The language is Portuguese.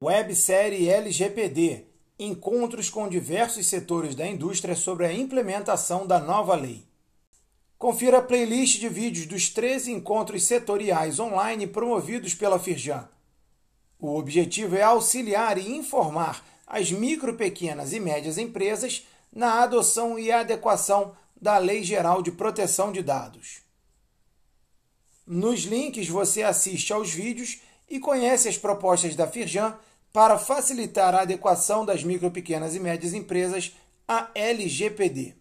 Websérie LGPD Encontros com diversos setores da indústria sobre a implementação da nova lei. Confira a playlist de vídeos dos 13 encontros setoriais online promovidos pela Firjan. O objetivo é auxiliar e informar as micro, pequenas e médias empresas na adoção e adequação da Lei Geral de Proteção de Dados. Nos links você assiste aos vídeos e conhece as propostas da Firjan para facilitar a adequação das micro, pequenas e médias empresas à LGPD.